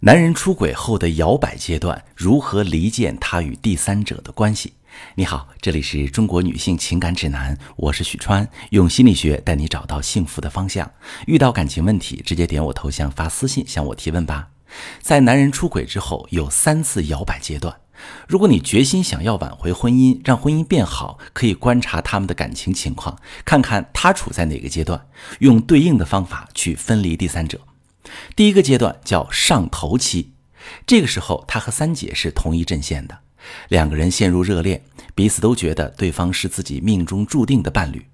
男人出轨后的摇摆阶段，如何离间他与第三者的关系？你好，这里是中国女性情感指南，我是许川，用心理学带你找到幸福的方向。遇到感情问题，直接点我头像发私信向我提问吧。在男人出轨之后，有三次摇摆阶段。如果你决心想要挽回婚姻，让婚姻变好，可以观察他们的感情情况，看看他处在哪个阶段，用对应的方法去分离第三者。第一个阶段叫上头期，这个时候他和三姐是同一阵线的，两个人陷入热恋，彼此都觉得对方是自己命中注定的伴侣。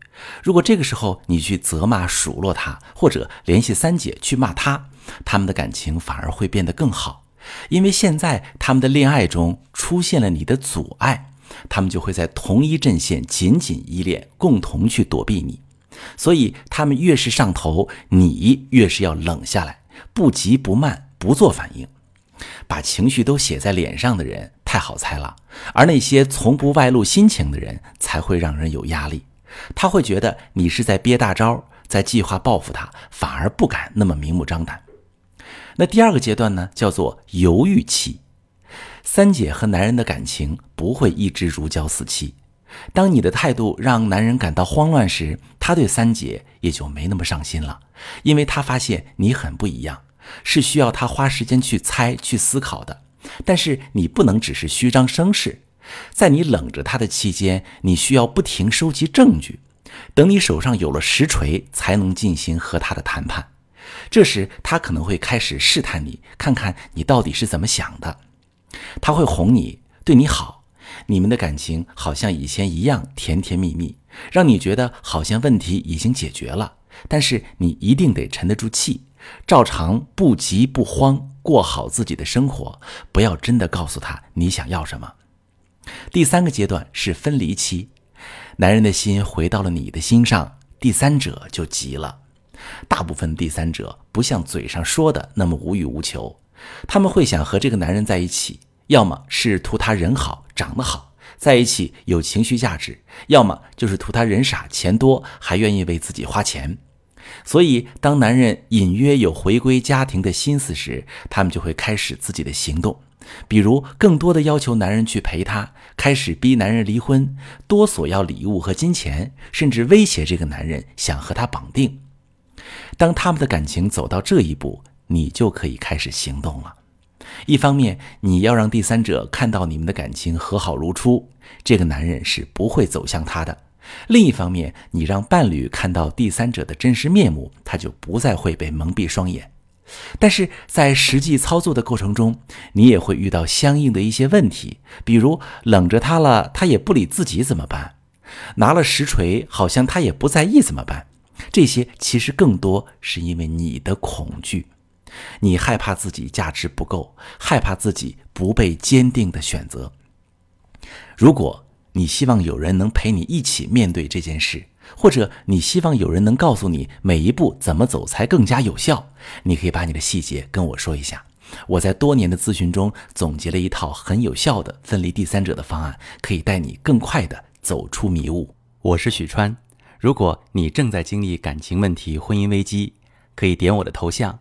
如果这个时候你去责骂数落他，或者联系三姐去骂他，他们的感情反而会变得更好，因为现在他们的恋爱中出现了你的阻碍，他们就会在同一阵线紧紧依恋，共同去躲避你。所以他们越是上头，你越是要冷下来。不急不慢，不做反应，把情绪都写在脸上的人太好猜了，而那些从不外露心情的人才会让人有压力。他会觉得你是在憋大招，在计划报复他，反而不敢那么明目张胆。那第二个阶段呢，叫做犹豫期。三姐和男人的感情不会一直如胶似漆。当你的态度让男人感到慌乱时，他对三姐也就没那么上心了，因为他发现你很不一样，是需要他花时间去猜、去思考的。但是你不能只是虚张声势，在你冷着他的期间，你需要不停收集证据，等你手上有了实锤，才能进行和他的谈判。这时他可能会开始试探你，看看你到底是怎么想的。他会哄你，对你好。你们的感情好像以前一样甜甜蜜蜜，让你觉得好像问题已经解决了。但是你一定得沉得住气，照常不急不慌过好自己的生活，不要真的告诉他你想要什么。第三个阶段是分离期，男人的心回到了你的心上，第三者就急了。大部分第三者不像嘴上说的那么无欲无求，他们会想和这个男人在一起。要么是图他人好、长得好，在一起有情绪价值；要么就是图他人傻、钱多，还愿意为自己花钱。所以，当男人隐约有回归家庭的心思时，他们就会开始自己的行动，比如更多的要求男人去陪她，开始逼男人离婚，多索要礼物和金钱，甚至威胁这个男人想和他绑定。当他们的感情走到这一步，你就可以开始行动了。一方面，你要让第三者看到你们的感情和好如初，这个男人是不会走向他的；另一方面，你让伴侣看到第三者的真实面目，他就不再会被蒙蔽双眼。但是在实际操作的过程中，你也会遇到相应的一些问题，比如冷着他了，他也不理自己怎么办？拿了实锤，好像他也不在意怎么办？这些其实更多是因为你的恐惧。你害怕自己价值不够，害怕自己不被坚定的选择。如果你希望有人能陪你一起面对这件事，或者你希望有人能告诉你每一步怎么走才更加有效，你可以把你的细节跟我说一下。我在多年的咨询中总结了一套很有效的分离第三者的方案，可以带你更快的走出迷雾。我是许川，如果你正在经历感情问题、婚姻危机，可以点我的头像。